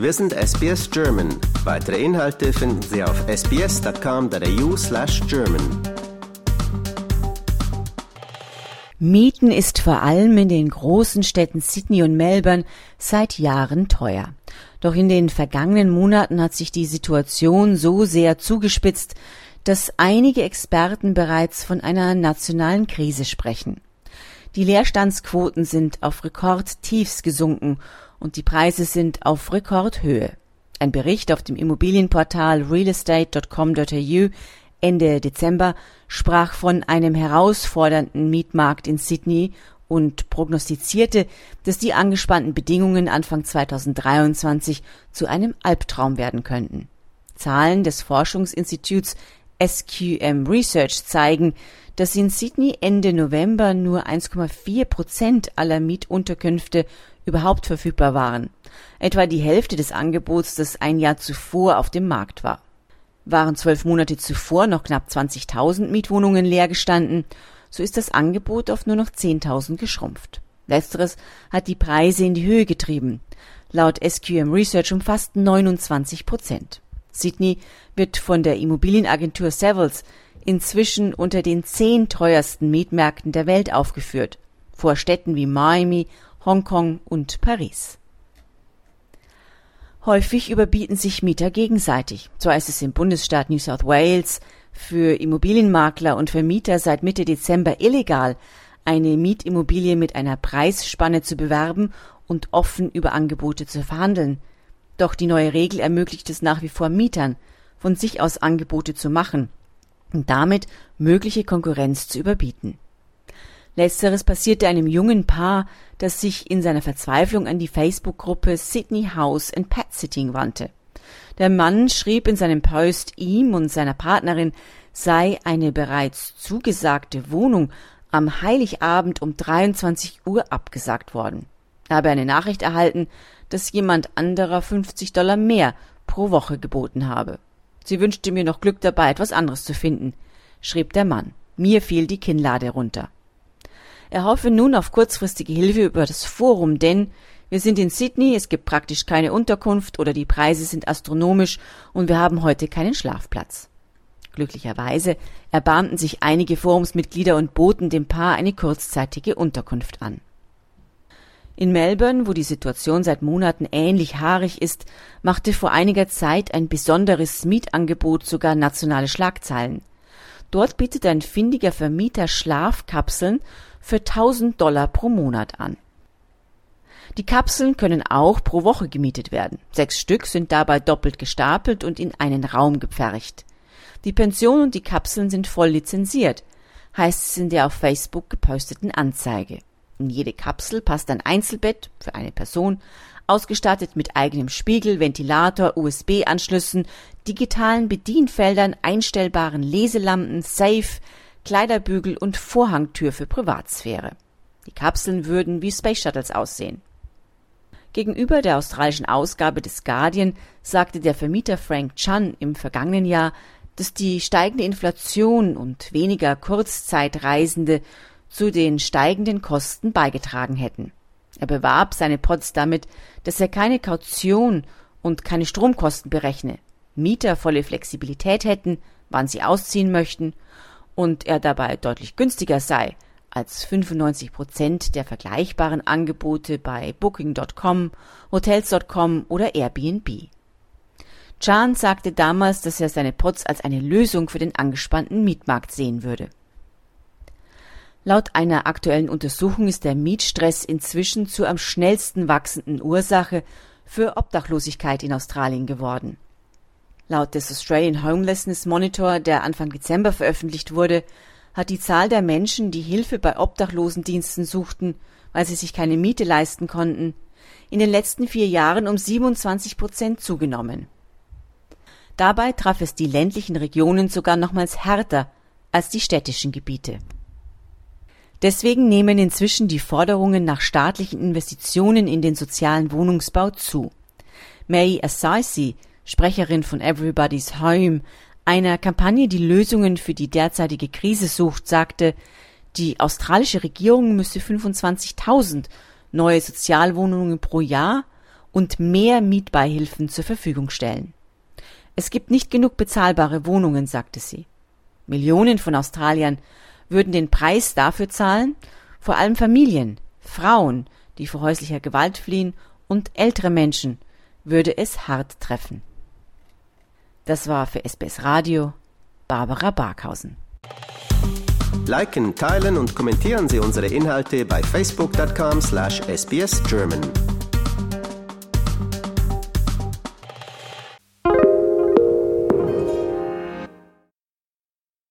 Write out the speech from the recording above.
Wir sind SBS German. Weitere Inhalte finden Sie auf sbs.com.au/german. Mieten ist vor allem in den großen Städten Sydney und Melbourne seit Jahren teuer. Doch in den vergangenen Monaten hat sich die Situation so sehr zugespitzt, dass einige Experten bereits von einer nationalen Krise sprechen. Die Leerstandsquoten sind auf Rekordtiefs gesunken und die Preise sind auf Rekordhöhe. Ein Bericht auf dem Immobilienportal realestate.com.au Ende Dezember sprach von einem herausfordernden Mietmarkt in Sydney und prognostizierte, dass die angespannten Bedingungen Anfang 2023 zu einem Albtraum werden könnten. Zahlen des Forschungsinstituts SQM Research zeigen, dass in Sydney Ende November nur 1,4 Prozent aller Mietunterkünfte überhaupt verfügbar waren, etwa die Hälfte des Angebots, das ein Jahr zuvor auf dem Markt war. Waren zwölf Monate zuvor noch knapp 20.000 Mietwohnungen leer gestanden, so ist das Angebot auf nur noch 10.000 geschrumpft. Letzteres hat die Preise in die Höhe getrieben. Laut SQM Research um fast 29 Prozent. Sydney wird von der Immobilienagentur Savills inzwischen unter den zehn teuersten Mietmärkten der Welt aufgeführt, vor Städten wie Miami, Hongkong und Paris. Häufig überbieten sich Mieter gegenseitig. So ist es im Bundesstaat New South Wales für Immobilienmakler und Vermieter seit Mitte Dezember illegal, eine Mietimmobilie mit einer Preisspanne zu bewerben und offen über Angebote zu verhandeln. Doch die neue Regel ermöglicht es nach wie vor Mietern, von sich aus Angebote zu machen und damit mögliche Konkurrenz zu überbieten. Letzteres passierte einem jungen Paar, das sich in seiner Verzweiflung an die Facebook-Gruppe Sydney House and Pet Sitting wandte. Der Mann schrieb in seinem Post, ihm und seiner Partnerin sei eine bereits zugesagte Wohnung am Heiligabend um 23 Uhr abgesagt worden. Er habe eine Nachricht erhalten, dass jemand anderer 50 Dollar mehr pro Woche geboten habe. Sie wünschte mir noch Glück dabei, etwas anderes zu finden, schrieb der Mann. Mir fiel die Kinnlade runter. Er hoffe nun auf kurzfristige Hilfe über das Forum, denn wir sind in Sydney, es gibt praktisch keine Unterkunft oder die Preise sind astronomisch und wir haben heute keinen Schlafplatz. Glücklicherweise erbarmten sich einige Forumsmitglieder und boten dem Paar eine kurzzeitige Unterkunft an. In Melbourne, wo die Situation seit Monaten ähnlich haarig ist, machte vor einiger Zeit ein besonderes Mietangebot sogar nationale Schlagzeilen. Dort bietet ein findiger Vermieter Schlafkapseln für 1000 Dollar pro Monat an. Die Kapseln können auch pro Woche gemietet werden. Sechs Stück sind dabei doppelt gestapelt und in einen Raum gepfercht. Die Pension und die Kapseln sind voll lizenziert, heißt es in der auf Facebook geposteten Anzeige. In jede Kapsel passt ein Einzelbett für eine Person, ausgestattet mit eigenem Spiegel, Ventilator, USB-Anschlüssen, digitalen Bedienfeldern, einstellbaren Leselampen, Safe, Kleiderbügel und Vorhangtür für Privatsphäre. Die Kapseln würden wie Space Shuttles aussehen. Gegenüber der australischen Ausgabe des Guardian sagte der Vermieter Frank Chan im vergangenen Jahr, dass die steigende Inflation und weniger Kurzzeitreisende zu den steigenden Kosten beigetragen hätten. Er bewarb seine Pots damit, dass er keine Kaution und keine Stromkosten berechne, Mieter volle Flexibilität hätten, wann sie ausziehen möchten und er dabei deutlich günstiger sei als 95 Prozent der vergleichbaren Angebote bei Booking.com, Hotels.com oder Airbnb. Chan sagte damals, dass er seine Pots als eine Lösung für den angespannten Mietmarkt sehen würde. Laut einer aktuellen Untersuchung ist der Mietstress inzwischen zur am schnellsten wachsenden Ursache für Obdachlosigkeit in Australien geworden. Laut des Australian Homelessness Monitor, der Anfang Dezember veröffentlicht wurde, hat die Zahl der Menschen, die Hilfe bei Obdachlosendiensten suchten, weil sie sich keine Miete leisten konnten, in den letzten vier Jahren um 27 Prozent zugenommen. Dabei traf es die ländlichen Regionen sogar nochmals härter als die städtischen Gebiete. Deswegen nehmen inzwischen die Forderungen nach staatlichen Investitionen in den sozialen Wohnungsbau zu. May Asaisi, Sprecherin von Everybody's Home, einer Kampagne, die Lösungen für die derzeitige Krise sucht, sagte, die australische Regierung müsse 25.000 neue Sozialwohnungen pro Jahr und mehr Mietbeihilfen zur Verfügung stellen. Es gibt nicht genug bezahlbare Wohnungen, sagte sie. Millionen von Australiern würden den Preis dafür zahlen, vor allem Familien, Frauen, die vor häuslicher Gewalt fliehen und ältere Menschen, würde es hart treffen. Das war für SBS Radio Barbara Barkhausen. Liken, teilen und kommentieren Sie unsere Inhalte bei facebook.com/sbsgerman.